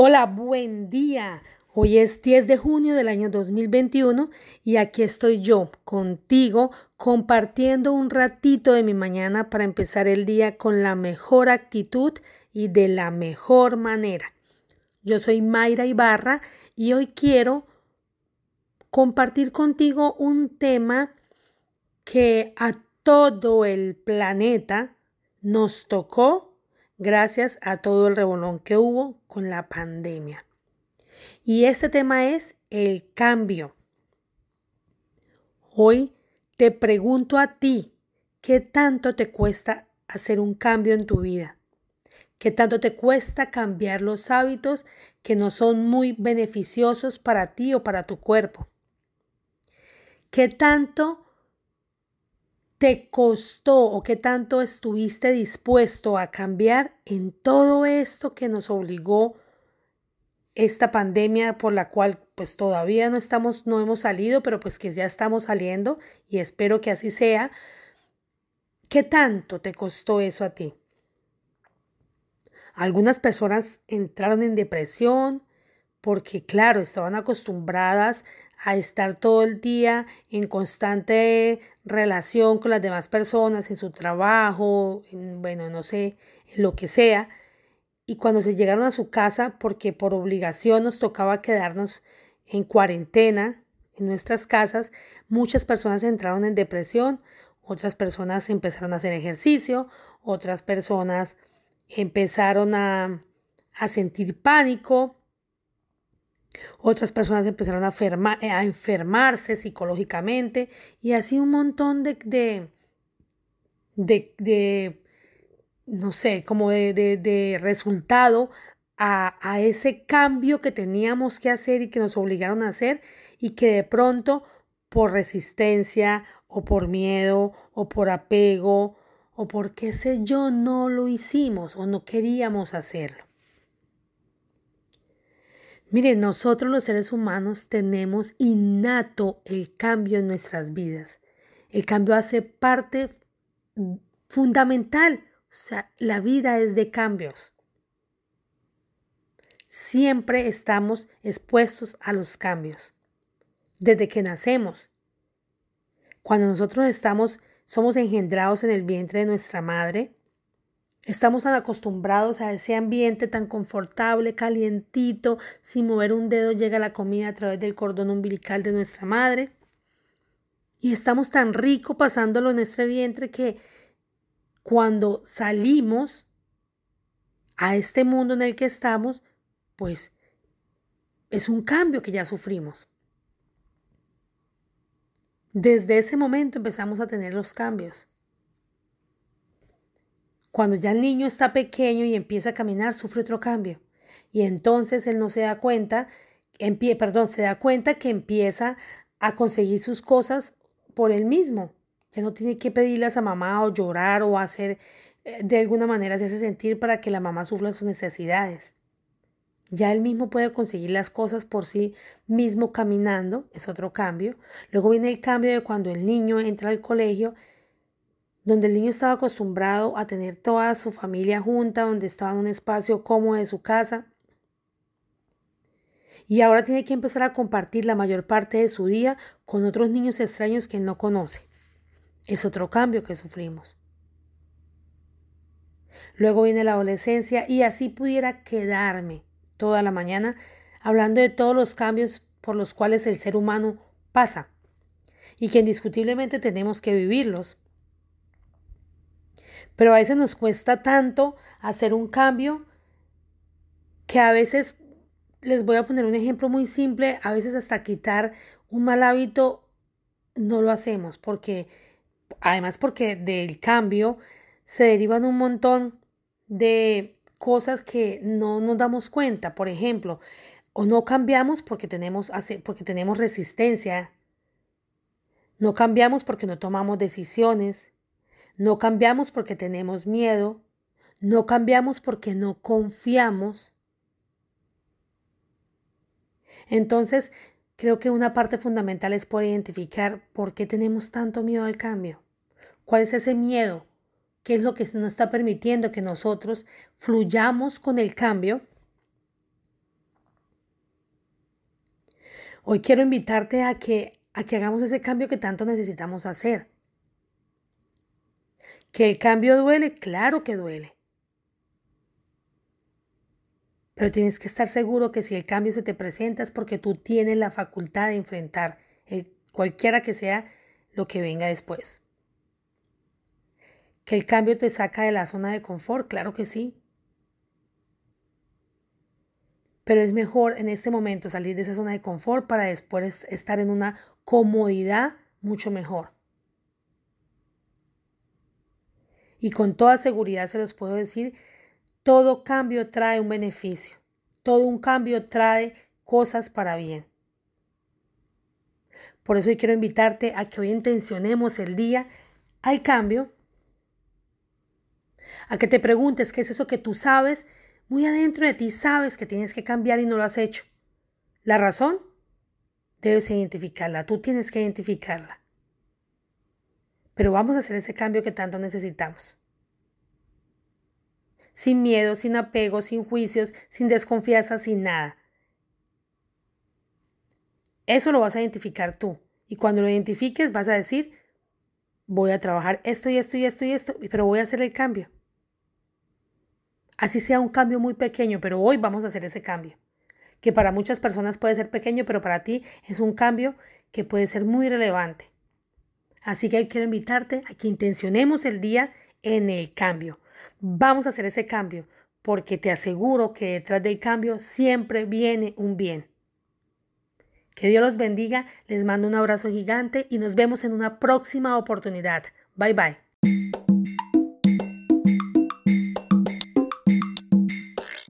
Hola, buen día. Hoy es 10 de junio del año 2021 y aquí estoy yo contigo compartiendo un ratito de mi mañana para empezar el día con la mejor actitud y de la mejor manera. Yo soy Mayra Ibarra y hoy quiero compartir contigo un tema que a todo el planeta nos tocó gracias a todo el revolón que hubo con la pandemia. Y este tema es el cambio. Hoy te pregunto a ti, ¿qué tanto te cuesta hacer un cambio en tu vida? ¿Qué tanto te cuesta cambiar los hábitos que no son muy beneficiosos para ti o para tu cuerpo? ¿Qué tanto te costó o qué tanto estuviste dispuesto a cambiar en todo esto que nos obligó esta pandemia por la cual pues todavía no estamos no hemos salido, pero pues que ya estamos saliendo y espero que así sea. ¿Qué tanto te costó eso a ti? Algunas personas entraron en depresión porque claro, estaban acostumbradas a estar todo el día en constante relación con las demás personas, en su trabajo, bueno, no sé, en lo que sea. Y cuando se llegaron a su casa, porque por obligación nos tocaba quedarnos en cuarentena en nuestras casas, muchas personas entraron en depresión, otras personas empezaron a hacer ejercicio, otras personas empezaron a, a sentir pánico, otras personas empezaron a, eh, a enfermarse psicológicamente y así un montón de, de, de, no sé, como de, de resultado a, a, ese cambio que teníamos que hacer y que nos obligaron a hacer y que de pronto por resistencia o por miedo o por apego o por qué sé yo no lo hicimos o no queríamos hacerlo. Miren, nosotros los seres humanos tenemos innato el cambio en nuestras vidas. El cambio hace parte fundamental. O sea, la vida es de cambios. Siempre estamos expuestos a los cambios. Desde que nacemos. Cuando nosotros estamos, somos engendrados en el vientre de nuestra madre, Estamos tan acostumbrados a ese ambiente tan confortable, calientito, sin mover un dedo llega la comida a través del cordón umbilical de nuestra madre. Y estamos tan rico pasándolo en nuestro vientre que cuando salimos a este mundo en el que estamos, pues es un cambio que ya sufrimos. Desde ese momento empezamos a tener los cambios. Cuando ya el niño está pequeño y empieza a caminar, sufre otro cambio. Y entonces él no se da cuenta, perdón, se da cuenta que empieza a conseguir sus cosas por él mismo. Ya no tiene que pedirlas a mamá o llorar o hacer eh, de alguna manera hacerse sentir para que la mamá sufra sus necesidades. Ya él mismo puede conseguir las cosas por sí mismo caminando, es otro cambio. Luego viene el cambio de cuando el niño entra al colegio donde el niño estaba acostumbrado a tener toda su familia junta, donde estaba en un espacio cómodo de su casa. Y ahora tiene que empezar a compartir la mayor parte de su día con otros niños extraños que él no conoce. Es otro cambio que sufrimos. Luego viene la adolescencia y así pudiera quedarme toda la mañana hablando de todos los cambios por los cuales el ser humano pasa y que indiscutiblemente tenemos que vivirlos pero a veces nos cuesta tanto hacer un cambio que a veces, les voy a poner un ejemplo muy simple, a veces hasta quitar un mal hábito no lo hacemos porque, además porque del cambio se derivan un montón de cosas que no nos damos cuenta. Por ejemplo, o no cambiamos porque tenemos, porque tenemos resistencia. No cambiamos porque no tomamos decisiones. No cambiamos porque tenemos miedo, no cambiamos porque no confiamos. Entonces, creo que una parte fundamental es poder identificar por qué tenemos tanto miedo al cambio. ¿Cuál es ese miedo? ¿Qué es lo que nos está permitiendo que nosotros fluyamos con el cambio? Hoy quiero invitarte a que, a que hagamos ese cambio que tanto necesitamos hacer. ¿Que el cambio duele? Claro que duele. Pero tienes que estar seguro que si el cambio se te presenta es porque tú tienes la facultad de enfrentar el, cualquiera que sea lo que venga después. ¿Que el cambio te saca de la zona de confort? Claro que sí. Pero es mejor en este momento salir de esa zona de confort para después estar en una comodidad mucho mejor. Y con toda seguridad se los puedo decir, todo cambio trae un beneficio. Todo un cambio trae cosas para bien. Por eso hoy quiero invitarte a que hoy intencionemos el día al cambio a que te preguntes qué es eso que tú sabes, muy adentro de ti sabes que tienes que cambiar y no lo has hecho. ¿La razón? Debes identificarla, tú tienes que identificarla. Pero vamos a hacer ese cambio que tanto necesitamos. Sin miedo, sin apego, sin juicios, sin desconfianza, sin nada. Eso lo vas a identificar tú. Y cuando lo identifiques vas a decir, voy a trabajar esto y esto y esto y esto, pero voy a hacer el cambio. Así sea un cambio muy pequeño, pero hoy vamos a hacer ese cambio. Que para muchas personas puede ser pequeño, pero para ti es un cambio que puede ser muy relevante. Así que quiero invitarte a que intencionemos el día en el cambio. Vamos a hacer ese cambio porque te aseguro que detrás del cambio siempre viene un bien. Que Dios los bendiga, les mando un abrazo gigante y nos vemos en una próxima oportunidad. Bye bye.